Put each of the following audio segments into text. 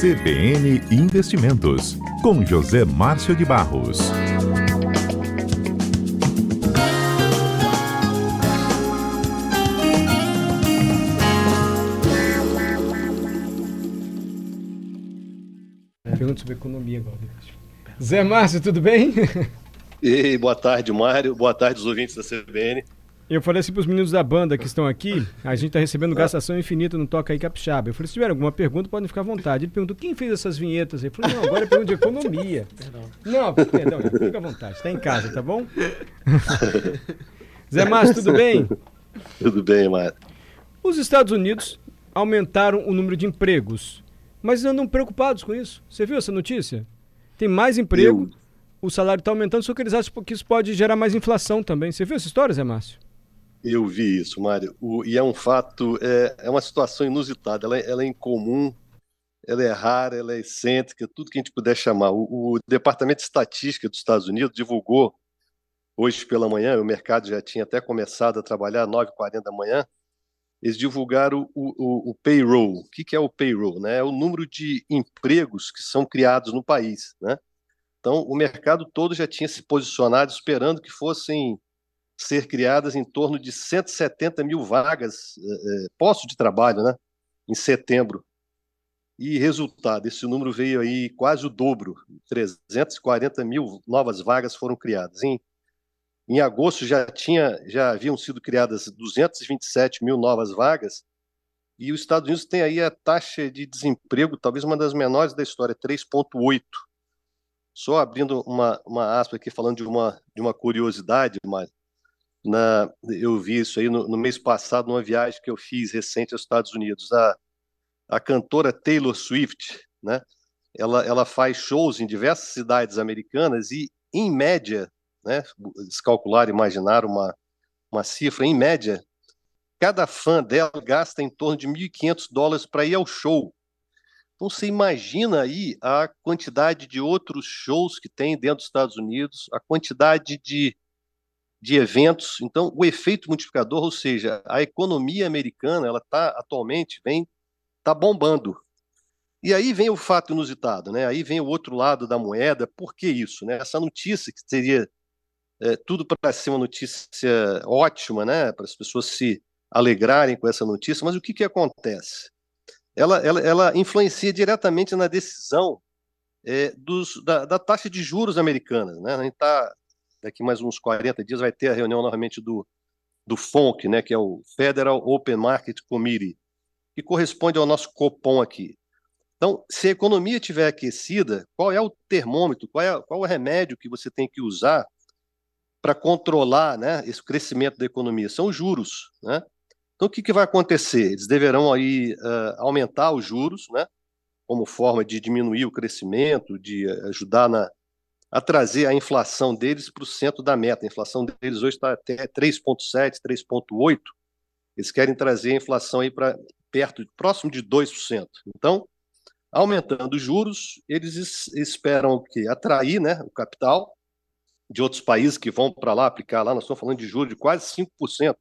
CBN Investimentos, com José Márcio de Barros. Pergunta sobre economia agora. Zé Márcio, tudo bem? Ei, boa tarde, Mário. Boa tarde, os ouvintes da CBN. Eu falei assim para os meninos da banda que estão aqui, a gente está recebendo gastação infinita no Toca aí Capixaba. Eu falei, se tiver alguma pergunta, podem ficar à vontade. Ele perguntou, quem fez essas vinhetas? Ele falou, não, agora é pergunta de economia. Perdão. Não, perdão, fica à vontade, está em casa, tá bom? Zé Márcio, tudo bem? Tudo bem, Mário. Os Estados Unidos aumentaram o número de empregos, mas andam preocupados com isso. Você viu essa notícia? Tem mais emprego, Eu... o salário está aumentando, só que eles acham que isso pode gerar mais inflação também. Você viu essa história, Zé Márcio? Eu vi isso, Mário. O, e é um fato, é, é uma situação inusitada, ela, é, ela, é incomum, ela é rara, ela é excêntrica, tudo que a gente puder chamar. O, o Departamento de Estatística dos Estados Unidos divulgou hoje pela manhã, o mercado já tinha até começado a trabalhar às 9h40 da manhã, eles divulgaram o, o, o, payroll. O que, que é o payroll? Né? É o número de empregos que são criados no país. Né? Então, o mercado todo já tinha se posicionado esperando que fossem ser criadas em torno de 170 mil vagas, eh, postos de trabalho, né, em setembro. E resultado, esse número veio aí quase o dobro, 340 mil novas vagas foram criadas. Em, em agosto já tinha, já haviam sido criadas 227 mil novas vagas, e os Estados Unidos tem aí a taxa de desemprego, talvez uma das menores da história, 3,8. Só abrindo uma, uma aspa aqui, falando de uma, de uma curiosidade, mas na, eu vi isso aí no, no, mês passado, numa viagem que eu fiz recente aos Estados Unidos. A, a cantora Taylor Swift, né? Ela, ela faz shows em diversas cidades americanas e, em média, né? Eles calcularam, imaginaram uma, uma cifra, em média, cada fã dela gasta em torno de 1.500 dólares para ir ao show. Então você imagina aí a quantidade de outros shows que tem dentro dos Estados Unidos, a quantidade de de eventos. Então, o efeito multiplicador, ou seja, a economia americana, ela está atualmente vem tá bombando. E aí vem o fato inusitado, né? Aí vem o outro lado da moeda. Por que isso, né? Essa notícia que seria é, tudo para ser uma notícia ótima, né? Para as pessoas se alegrarem com essa notícia. Mas o que que acontece? Ela, ela, ela influencia diretamente na decisão é, dos, da, da, taxa de juros americana. Né? A gente está daqui mais uns 40 dias vai ter a reunião novamente do, do FONC, né, que é o Federal Open Market Committee, que corresponde ao nosso Copom aqui. Então, se a economia estiver aquecida, qual é o termômetro, qual é, qual é o remédio que você tem que usar para controlar né, esse crescimento da economia? São os juros. Né? Então, o que, que vai acontecer? Eles deverão aí, uh, aumentar os juros, né, como forma de diminuir o crescimento, de ajudar na, a trazer a inflação deles para o centro da meta. A inflação deles hoje está até 3,7%, 3,8%. Eles querem trazer a inflação aí para perto, próximo de 2%. Então, aumentando os juros, eles esperam o quê? Atrair né, o capital de outros países que vão para lá aplicar lá. Nós estamos falando de juros de quase 5%. Os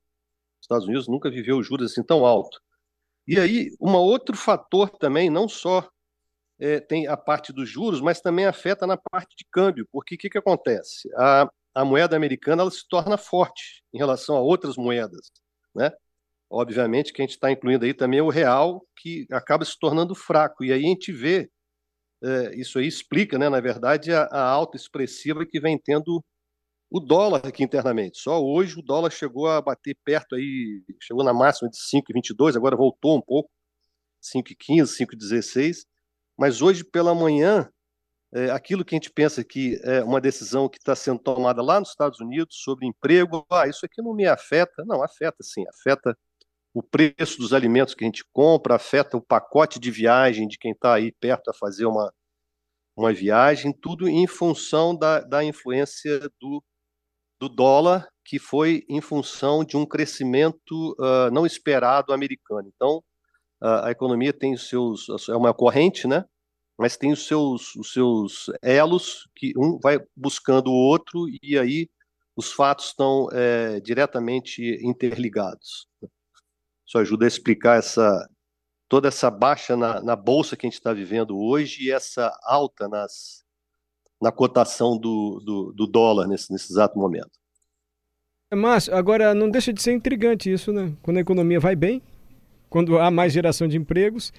Estados Unidos nunca viveu juros assim tão alto. E aí, um outro fator também, não só é, tem a parte dos juros, mas também afeta na parte de câmbio, porque o que, que acontece? A, a moeda americana ela se torna forte em relação a outras moedas, né? Obviamente que a gente está incluindo aí também o real, que acaba se tornando fraco, e aí a gente vê, é, isso aí explica, né, na verdade, a, a alta expressiva que vem tendo o dólar aqui internamente. Só hoje o dólar chegou a bater perto aí, chegou na máxima de 5,22, agora voltou um pouco, 5,15, 5,16, mas hoje pela manhã, é, aquilo que a gente pensa que é uma decisão que está sendo tomada lá nos Estados Unidos sobre emprego, ah, isso aqui não me afeta. Não, afeta sim, afeta o preço dos alimentos que a gente compra, afeta o pacote de viagem de quem está aí perto a fazer uma, uma viagem, tudo em função da, da influência do, do dólar, que foi em função de um crescimento uh, não esperado americano. Então, a, a economia tem os seus, é uma corrente, né? Mas tem os seus, os seus elos que um vai buscando o outro e aí os fatos estão é, diretamente interligados. Isso ajuda a explicar essa, toda essa baixa na, na bolsa que a gente está vivendo hoje e essa alta nas, na cotação do, do, do dólar nesse, nesse exato momento. É, Márcio, agora não deixa de ser intrigante isso, né? Quando a economia vai bem, quando há mais geração de empregos,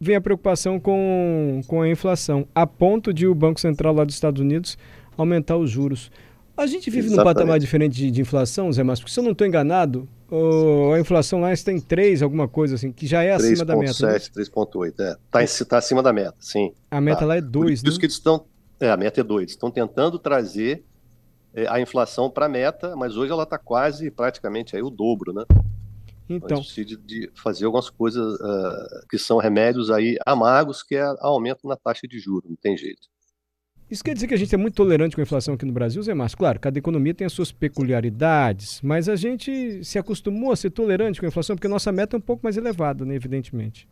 vem a preocupação com, com a inflação, a ponto de o Banco Central lá dos Estados Unidos aumentar os juros. A gente vive Exatamente. num patamar diferente de, de inflação, Zé Márcio, porque se eu não estou enganado, oh, a inflação lá está em 3, alguma coisa assim, que já é 3. acima da meta. 3,7, 3,8, é. Está tá acima da meta, sim. A meta tá. lá é 2, Por isso né? que eles estão, é, a meta é 2, estão tentando trazer é, a inflação para a meta, mas hoje ela está quase, praticamente, aí o dobro, né? Então, então de, fazer algumas coisas uh, que são remédios aí amargos, que é aumento na taxa de juros, não tem jeito. Isso quer dizer que a gente é muito tolerante com a inflação aqui no Brasil, Zé Márcio? Claro, cada economia tem as suas peculiaridades, mas a gente se acostumou a ser tolerante com a inflação, porque a nossa meta é um pouco mais elevada, né, evidentemente.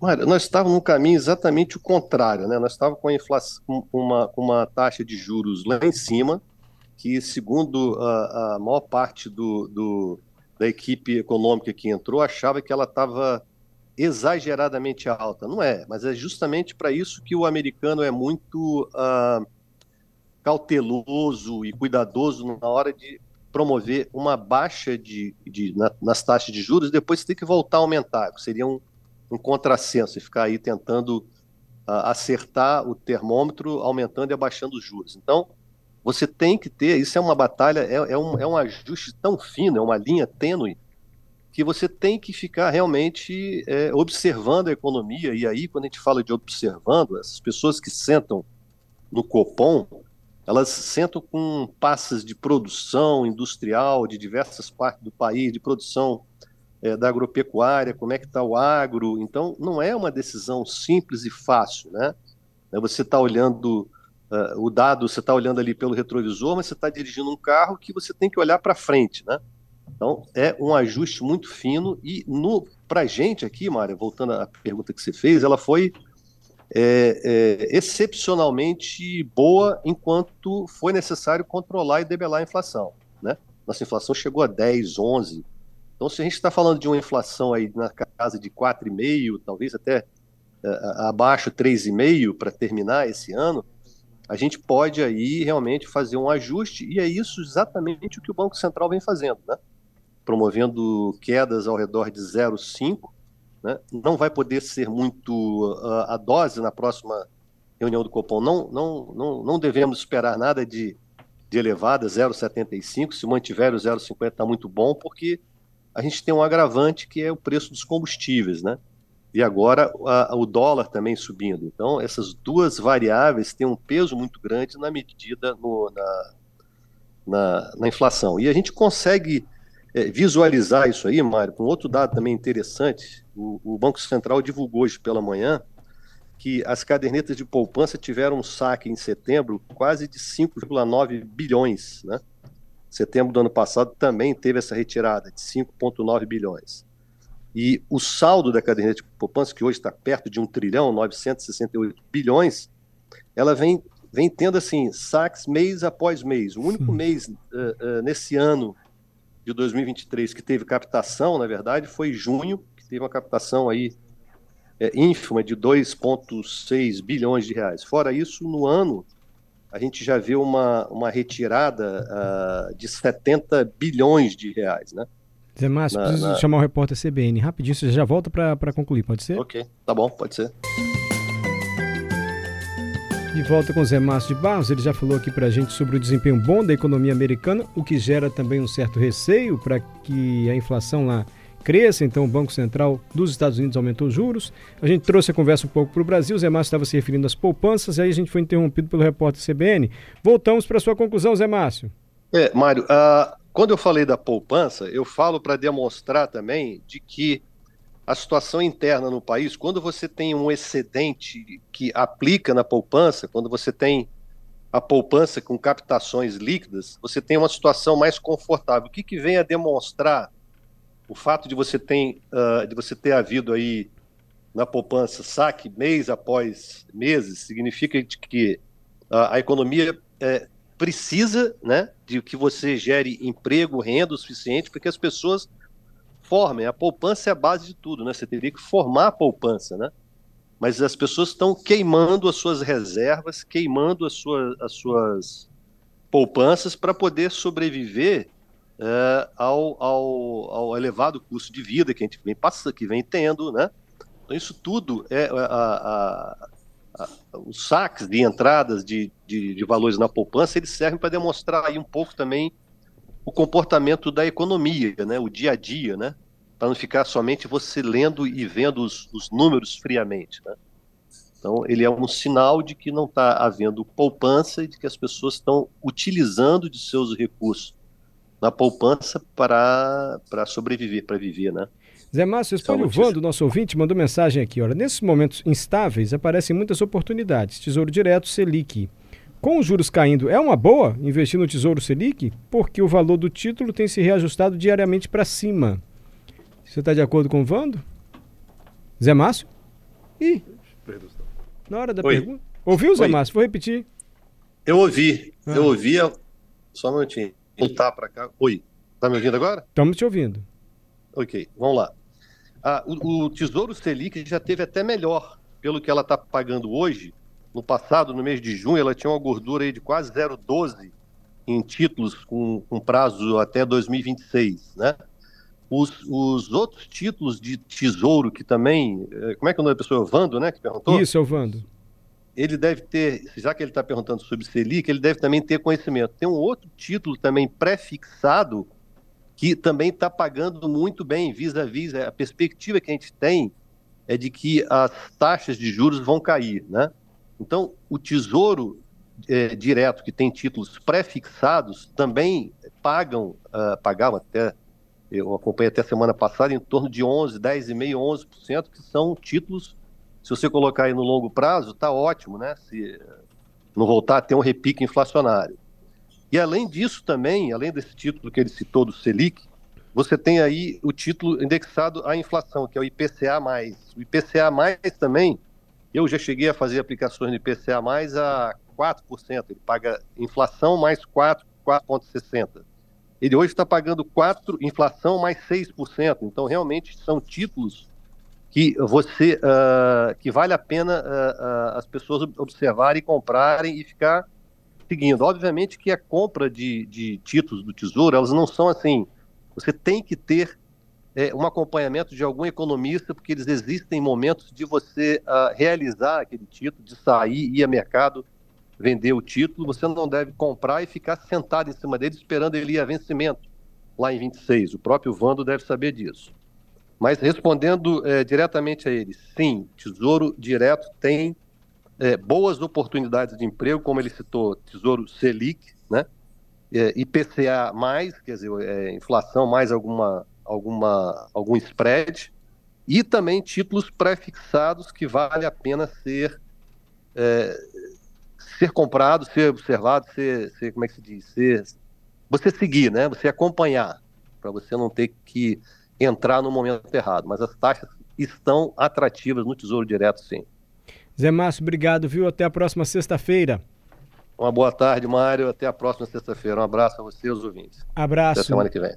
Olha, nós estávamos no caminho exatamente o contrário, né? Nós estávamos com, a inflação, uma, uma taxa de juros lá em cima, que segundo a, a maior parte do, do, da equipe econômica que entrou, achava que ela estava exageradamente alta. Não é, mas é justamente para isso que o americano é muito uh, cauteloso e cuidadoso na hora de promover uma baixa de, de na, nas taxas de juros, depois você tem que voltar a aumentar, seria um, um contrassenso, e ficar aí tentando uh, acertar o termômetro, aumentando e abaixando os juros. Então, você tem que ter, isso é uma batalha, é, é, um, é um ajuste tão fino, é uma linha tênue, que você tem que ficar realmente é, observando a economia. E aí, quando a gente fala de observando, essas pessoas que sentam no Copom, elas sentam com passas de produção industrial de diversas partes do país, de produção é, da agropecuária, como é que está o agro. Então, não é uma decisão simples e fácil, né? Você está olhando uh, o dado, você está olhando ali pelo retrovisor, mas você está dirigindo um carro que você tem que olhar para frente, né? Então, é um ajuste muito fino e para a gente aqui, Mário, voltando à pergunta que você fez, ela foi é, é, excepcionalmente boa enquanto foi necessário controlar e debelar a inflação. Né? Nossa inflação chegou a 10, 11. Então, se a gente está falando de uma inflação aí na casa de 4,5, talvez até é, abaixo 3,5 para terminar esse ano, a gente pode aí realmente fazer um ajuste, e é isso exatamente o que o Banco Central vem fazendo, né? promovendo quedas ao redor de 0,5. Né? Não vai poder ser muito uh, a dose na próxima reunião do Copom. Não, não, não, não devemos esperar nada de, de elevada, 0,75. Se mantiver o 0,50 está muito bom, porque a gente tem um agravante que é o preço dos combustíveis, né? E agora a, o dólar também subindo. Então, essas duas variáveis têm um peso muito grande na medida no, na, na, na, inflação. E a gente consegue é, visualizar isso aí, Mário, com outro dado também interessante. O, o, Banco Central divulgou hoje pela manhã que as cadernetas de poupança tiveram um saque em setembro quase de 5,9 bilhões. Né? Setembro do ano passado também teve essa retirada de 5,9 bilhões. E o saldo da caderneta de poupança, que hoje está perto de 1 trilhão, 968 bilhões, ela vem, vem tendo assim, saques mês após mês. O único Sim. mês uh, uh, nesse ano de 2023 que teve captação, na verdade, foi junho, que teve uma captação aí é, ínfima de 2,6 bilhões de reais. Fora isso, no ano, a gente já viu uma, uma retirada uh, de 70 bilhões de reais, né? Zé Márcio, na, preciso na... chamar o repórter CBN. Rapidinho, você já volta para concluir, pode ser? Ok, tá bom, pode ser. De volta com o Zé Márcio de Barros, ele já falou aqui para a gente sobre o desempenho bom da economia americana, o que gera também um certo receio para que a inflação lá cresça. Então, o Banco Central dos Estados Unidos aumentou os juros. A gente trouxe a conversa um pouco para o Brasil. O Zé Márcio estava se referindo às poupanças, e aí a gente foi interrompido pelo repórter CBN. Voltamos para a sua conclusão, Zé Márcio. É, Mário, uh, quando eu falei da poupança, eu falo para demonstrar também de que a situação interna no país, quando você tem um excedente que aplica na poupança, quando você tem a poupança com captações líquidas, você tem uma situação mais confortável. O que, que vem a demonstrar o fato de você ter, uh, de você ter havido aí na poupança saque mês após meses, significa que a economia uh, precisa né, de que você gere emprego, renda o suficiente para que as pessoas formem. A poupança é a base de tudo, né? Você teria que formar a poupança, né? Mas as pessoas estão queimando as suas reservas, queimando as suas, as suas poupanças para poder sobreviver é, ao, ao, ao, elevado custo de vida que a gente vem passando, que vem tendo, né? Então isso tudo é a, a, os saques de entradas de, de, de, valores na poupança eles servem para demonstrar aí um pouco também o comportamento da economia, né? O dia a dia, né? Para não ficar somente você lendo e vendo os, os números friamente, né? Então, ele é um sinal de que não está havendo poupança e de que as pessoas estão utilizando de seus recursos na poupança para, para sobreviver, para viver, né? Zé Márcio, Espólio Vando, nosso ouvinte, mandou mensagem aqui. Olha, nesses momentos instáveis aparecem muitas oportunidades. Tesouro Direto, Selic. Com os juros caindo, é uma boa investir no Tesouro Selic? Porque o valor do título tem se reajustado diariamente para cima. Você está de acordo com o Vando? Zé Márcio? Ih, na hora da Oi. pergunta. Ouviu, Zé Oi. Márcio? Vou repetir. Eu ouvi. Ah. Eu ouvi. Só um minutinho voltar para cá. Oi, tá me ouvindo agora? Estamos te ouvindo. Ok, vamos lá. Ah, o, o, Tesouro Selic já teve até melhor, pelo que ela está pagando hoje. No passado, no mês de junho, ela tinha uma gordura aí de quase 0,12 em títulos com, com, prazo até 2026, né? Os, os, outros títulos de tesouro que também, eh, como é que é o nome da pessoa? Vando, né? Que perguntou? Isso, é o Vando ele deve ter, já que ele está perguntando sobre Selic, ele deve também ter conhecimento. Tem um outro título também pré-fixado que também está pagando muito bem, vis-à-vis. -vis, a perspectiva que a gente tem é de que as taxas de juros vão cair, né? Então, o Tesouro é, Direto, que tem títulos pré-fixados, também pagam, uh, pagavam até, eu acompanhei até semana passada, em torno de 11, 10,5%, 11%, que são títulos se você colocar aí no longo prazo, está ótimo, né? Se não voltar a ter um repique inflacionário. E além disso também, além desse título que ele citou do Selic, você tem aí o título indexado à inflação, que é o IPCA+. O IPCA+, também, eu já cheguei a fazer aplicações no IPCA+, a 4%. Ele paga inflação mais 4, 4,60%. Ele hoje está pagando 4, inflação mais 6%. Então, realmente, são títulos que você uh, que vale a pena uh, uh, as pessoas observarem, comprarem e ficar seguindo. Obviamente que a compra de, de títulos do Tesouro, elas não são assim. Você tem que ter é, um acompanhamento de algum economista, porque eles existem momentos de você realizar aquele título, de sair, ir a mercado, vender o título. Você não deve comprar e ficar sentado em cima dele esperando ele ir a vencimento lá em 26. O próprio Vando deve saber disso. Mas respondendo é, diretamente a ele, sim, Tesouro Direto tem é, boas oportunidades de emprego, como ele citou, Tesouro Selic, né? É, IPCA mais, quer dizer, é, inflação mais alguma, alguma, algum spread, e também títulos pré-fixados que vale a pena ser é, ser comprado, ser observado, ser, ser, como é que se diz, ser, você seguir, né? Você acompanhar, para você não ter que entrar no momento errado. Mas as taxas estão atrativas no Tesouro Direto, sim. Zé Márcio, obrigado, viu? Até a próxima sexta-feira. Uma boa tarde, Mário. Até a próxima sexta-feira. Um abraço a você e aos ouvintes. Abraço. Até semana que vem.